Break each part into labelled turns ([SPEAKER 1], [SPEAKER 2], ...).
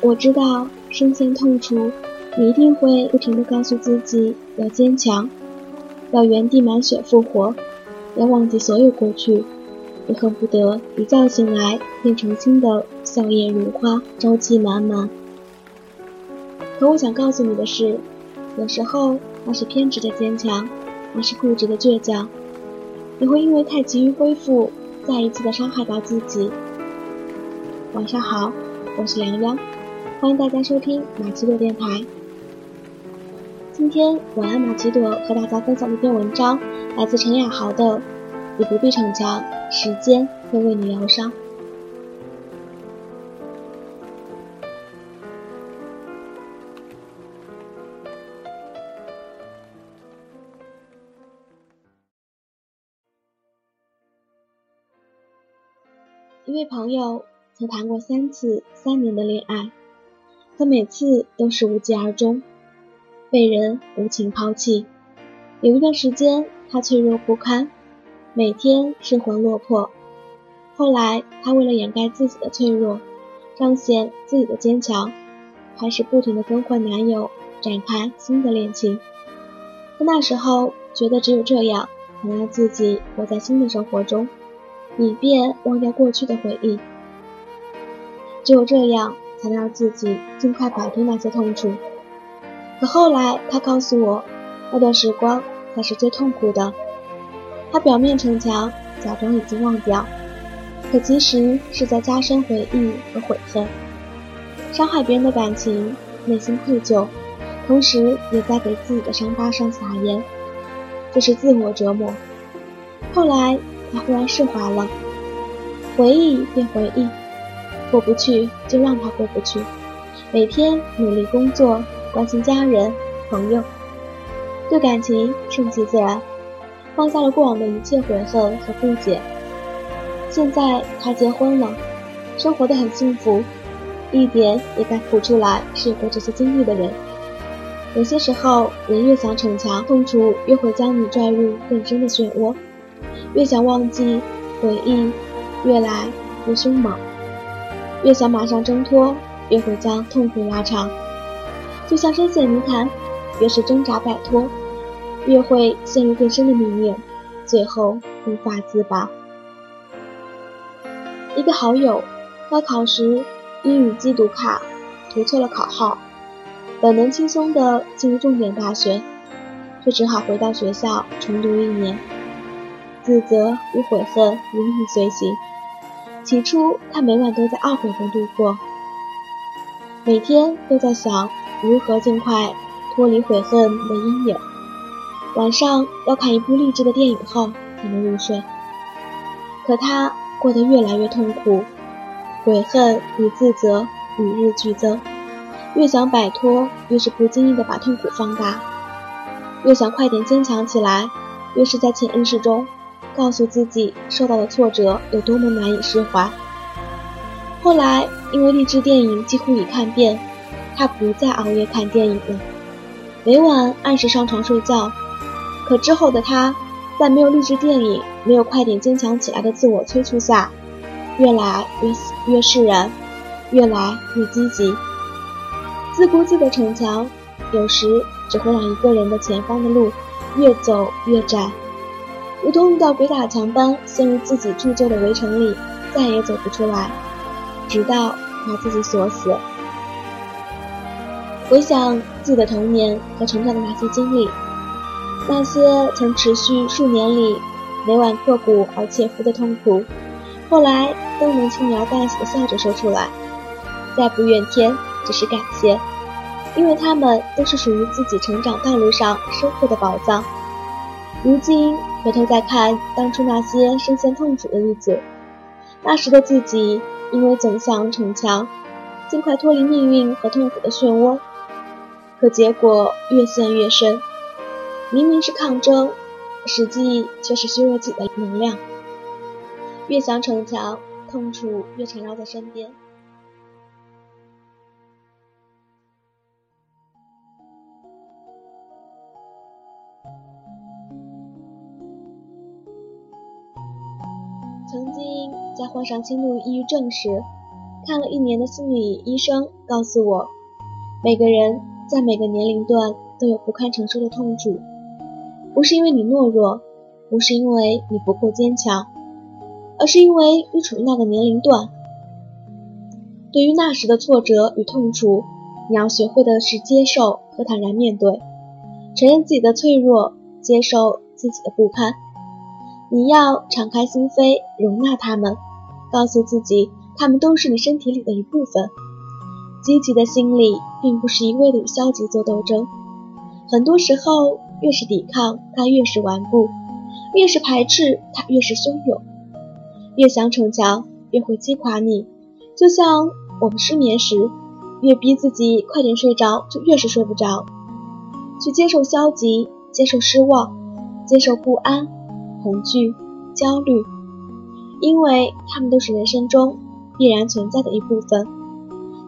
[SPEAKER 1] 我知道深陷痛楚，你一定会不停地告诉自己要坚强，要原地满血复活，要忘记所有过去。你恨不得一觉醒来变成新的，笑靥如花，朝气满满。可我想告诉你的是，有时候那是偏执的坚强，那是固执的倔强。你会因为太急于恢复，再一次的伤害到自己。晚上好，我是良央，欢迎大家收听马奇朵电台。今天晚安马奇朵和大家分享一篇文章，来自陈雅豪的《你不必逞强》。时间会为你疗伤。一位朋友曾谈过三次三年的恋爱，可每次都是无疾而终，被人无情抛弃。有一段时间，他脆弱不堪。每天失魂落魄，后来他为了掩盖自己的脆弱，彰显自己的坚强，开始不停的更换男友，展开新的恋情。他那时候觉得只有这样，才能让自己活在新的生活中，以便忘掉过去的回忆。只有这样，才能让自己尽快摆脱那些痛楚。可后来他告诉我，那段时光才是最痛苦的。他表面逞强，假装已经忘掉，可其实是在加深回忆和悔恨，伤害别人的感情，内心愧疚，同时也在给自己的伤疤上撒盐，这是自我折磨。后来他忽然释怀了，回忆便回忆，过不去就让他过不去，每天努力工作，关心家人朋友，对感情顺其自然。放下了过往的一切悔恨和不解。现在他结婚了，生活的很幸福，一点也该哭出来是有过这些经历的人。有些时候，人越想逞强，痛楚越会将你拽入更深的漩涡；越想忘记，回忆越来越凶猛；越想马上挣脱，越会将痛苦拉长。就像深陷泥潭，越是挣扎摆脱。越会陷入更深的泥泞，最后无法自拔。一个好友，高考时英语机读卡涂错了考号，本能轻松的进入重点大学，却只好回到学校重读一年，自责与悔恨如影随形。起初，他每晚都在懊悔中度过，每天都在想如何尽快脱离悔恨的阴影。晚上要看一部励志的电影后才能入睡，可他过得越来越痛苦，悔恨与自责与日俱增，越想摆脱，越是不经意的把痛苦放大，越想快点坚强起来，越是在潜意识中告诉自己受到的挫折有多么难以释怀。后来因为励志电影几乎已看遍，他不再熬夜看电影了，每晚按时上床睡觉。可之后的他，在没有励志电影、没有快点坚强起来的自我催促下，越来越越释然，越来越积极。自顾自的逞强，有时只会让一个人的前方的路越走越窄，如同遇到鬼打墙般陷入自己铸就的围城里，再也走不出来，直到把自己锁死。回想自己的童年和成长的那些经历。那些曾持续数年里每晚刻骨而切肤的痛苦，后来都能轻描淡写的笑着说出来，再不怨天，只是感谢，因为他们都是属于自己成长道路上收获的宝藏。如今回头再看当初那些深陷痛楚的日子，那时的自己因为总想逞强，尽快脱离命运和痛苦的漩涡，可结果越陷越深。明明是抗争，实际却是削弱自己的能量。越想逞强，痛楚越缠绕在身边。曾经在患上轻度抑郁症时，看了一年的心理医生告诉我，每个人在每个年龄段都有不堪承受的痛楚，不是因为你懦弱，不是因为你不够坚强，而是因为你处于那个年龄段。对于那时的挫折与痛楚，你要学会的是接受和坦然面对，承认自己的脆弱，接受自己的不堪。你要敞开心扉，容纳他们，告诉自己，他们都是你身体里的一部分。积极的心理并不是一味的与消极做斗争，很多时候，越是抵抗，它越是顽固；越是排斥，它越是汹涌。越想逞强，越会击垮你。就像我们失眠时，越逼自己快点睡着，就越是睡不着。去接受消极，接受失望，接受不安。恐惧、焦虑，因为他们都是人生中必然存在的一部分。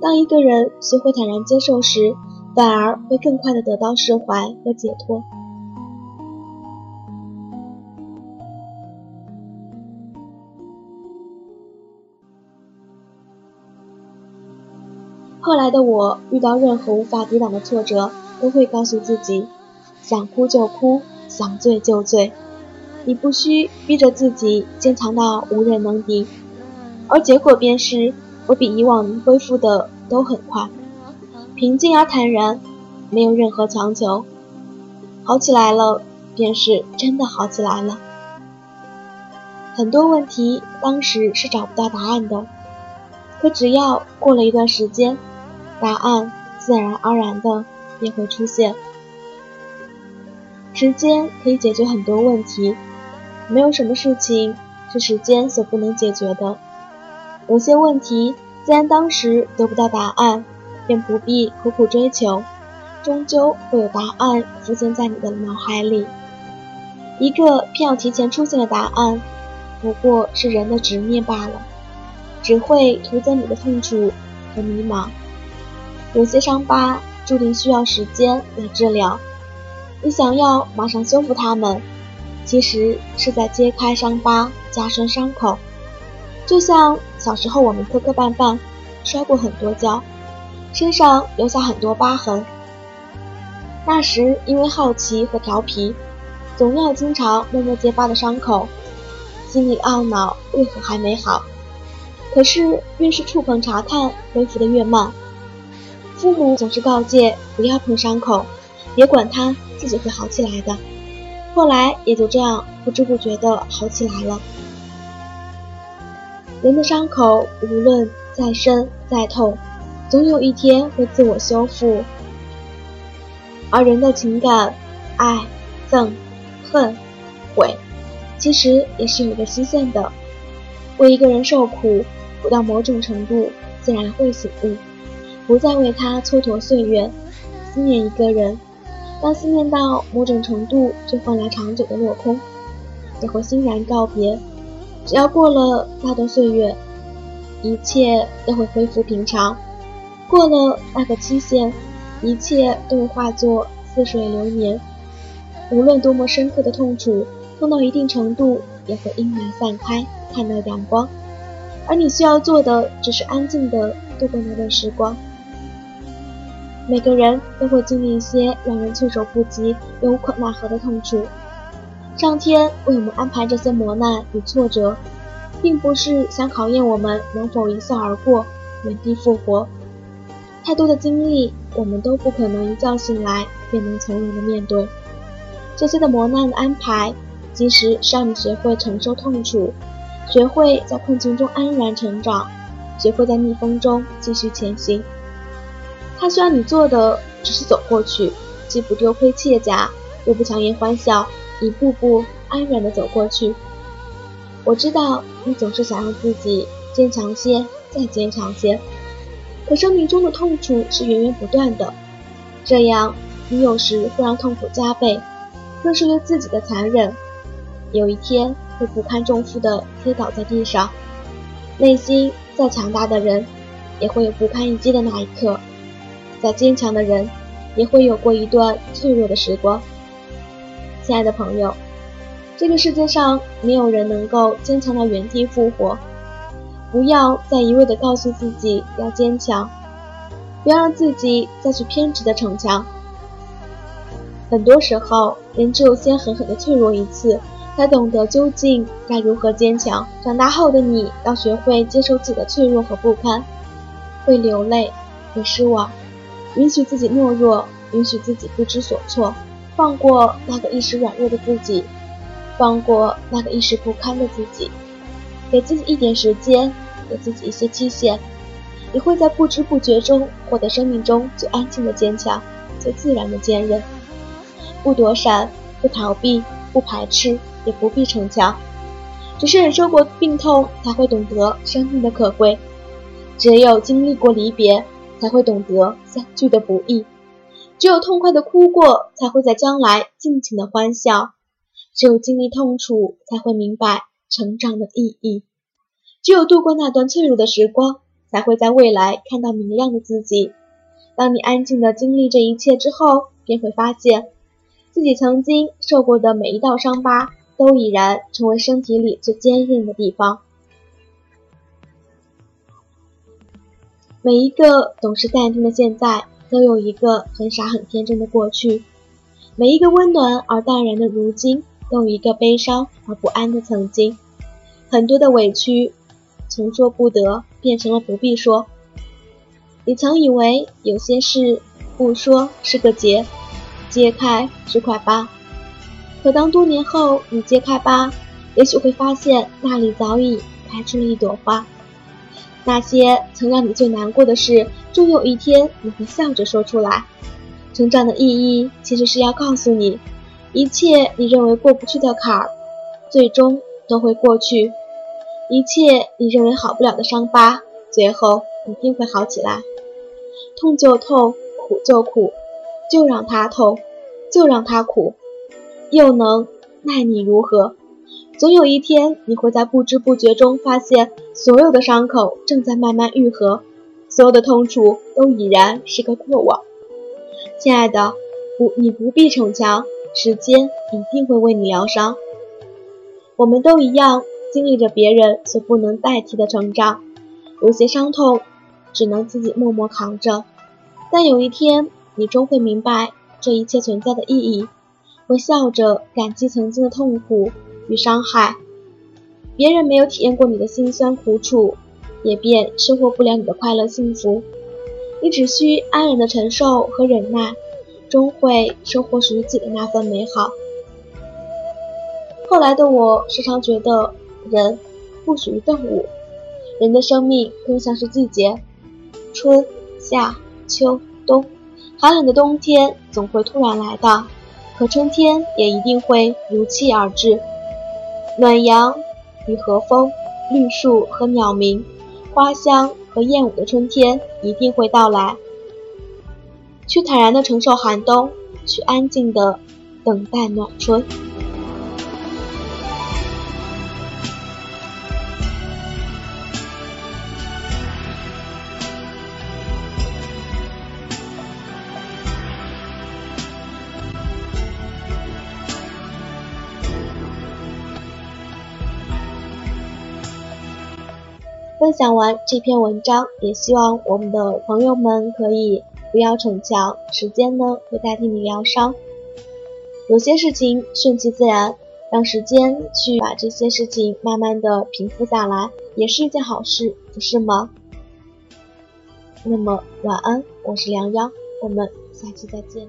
[SPEAKER 1] 当一个人学会坦然接受时，反而会更快的得到释怀和解脱。后来的我，遇到任何无法抵挡的挫折，都会告诉自己：想哭就哭，想醉就醉。你不需逼着自己坚强到无人能敌，而结果便是我比以往恢复的都很快，平静而坦然，没有任何强求，好起来了，便是真的好起来了。很多问题当时是找不到答案的，可只要过了一段时间，答案自然而然的便会出现。时间可以解决很多问题。没有什么事情是时间所不能解决的。有些问题，既然当时得不到答案，便不必苦苦追求，终究会有答案浮现在你的脑海里。一个偏要提前出现的答案，不过是人的执念罢了，只会徒增你的痛楚和迷茫。有些伤疤注定需要时间来治疗，你想要马上修复它们。其实是在揭开伤疤，加深伤口。就像小时候我们磕磕绊绊，摔过很多跤，身上留下很多疤痕。那时因为好奇和调皮，总要经常摸摸结疤的伤口，心里懊恼为何还没好。可是越是触碰查看，恢复的越慢。父母总是告诫不要碰伤口，别管它，自己会好起来的。后来也就这样不知不觉的好起来了。人的伤口无论再深再痛，总有一天会自我修复。而人的情感，爱、憎、恨、悔，其实也是有个期限的。为一个人受苦，苦到某种程度，自然会醒悟，不再为他蹉跎岁月，思念一个人。当思念到某种程度，就换来长久的落空，也会欣然告别。只要过了那段岁月，一切都会恢复平常。过了那个期限，一切都会化作似水流年。无论多么深刻的痛楚，痛到一定程度，也会阴霾散开，看到阳光。而你需要做的，只是安静的度过那段时光。每个人都会经历一些让人措手不及又无可奈何的痛楚。上天为我们安排这些磨难与挫折，并不是想考验我们能否一笑而过、原地复活。太多的经历，我们都不可能一觉醒来便能从容的面对。这些的磨难的安排，其实是让你学会承受痛楚，学会在困境中安然成长，学会在逆风中继续前行。他需要你做的只是走过去，既不丢盔卸甲，又不强颜欢笑，一步步安然的走过去。我知道你总是想让自己坚强些，再坚强些，可生命中的痛楚是源源不断的，这样你有时会让痛苦加倍，更是对自己的残忍。有一天会不堪重负的跌倒在地上，内心再强大的人，也会有不堪一击的那一刻。再坚强的人，也会有过一段脆弱的时光。亲爱的朋友，这个世界上没有人能够坚强到原地复活，不要再一味的告诉自己要坚强，不要让自己再去偏执的逞强。很多时候，人只有先狠狠的脆弱一次，才懂得究竟该如何坚强。长大后的你，要学会接受自己的脆弱和不堪，会流泪，会失望，允许自己懦弱，允许自己不知所措，放过那个一时软弱的自己，放过那个一时不堪的自己，给自己一点时间，给自己一些期限，你会在不知不觉中获得生命中最安静的坚强，最自然的坚韧。不躲闪，不逃避，不排斥，也不必逞强，只是忍受过病痛，才会懂得生命的可贵；只有经历过离别，才会懂得相聚的不易；只有痛快的哭过，才会在将来尽情的欢笑；只有经历痛楚，才会明白成长的意义；只有度过那段脆弱的时光，才会在未来看到明亮的自己。当你安静的经历这一切之后，便会发现。自己曾经受过的每一道伤疤，都已然成为身体里最坚硬的地方。每一个懂事淡定的现在，都有一个很傻很天真的过去；每一个温暖而淡然的如今，都有一个悲伤而不安的曾经。很多的委屈，从说不得变成了不必说。你曾以为有些事不说是个结。揭开是块疤，可当多年后你揭开疤，也许会发现那里早已开出了一朵花。那些曾让你最难过的事，终有一天你会笑着说出来。成长的意义，其实是要告诉你，一切你认为过不去的坎儿，最终都会过去；一切你认为好不了的伤疤，最后一定会好起来。痛就痛，苦就苦。就让它痛，就让它苦，又能奈你如何？总有一天，你会在不知不觉中发现，所有的伤口正在慢慢愈合，所有的痛楚都已然是个过往。亲爱的，不，你不必逞强，时间一定会为你疗伤。我们都一样，经历着别人所不能代替的成长，有些伤痛只能自己默默扛着，但有一天。你终会明白这一切存在的意义，会笑着感激曾经的痛苦与伤害。别人没有体验过你的辛酸苦楚，也便收获不了你的快乐幸福。你只需安然的承受和忍耐，终会收获属于自己的那份美好。后来的我时常觉得，人不属于动物，人的生命更像是季节，春夏秋冬。寒冷的冬天总会突然来到，可春天也一定会如期而至。暖阳与和风，绿树和鸟鸣，花香和燕舞的春天一定会到来。去坦然的承受寒冬，去安静的等待暖春。分享完这篇文章，也希望我们的朋友们可以不要逞强，时间呢会代替你疗伤。有些事情顺其自然，让时间去把这些事情慢慢的平复下来，也是一件好事，不是吗？那么晚安，我是良央，我们下期再见。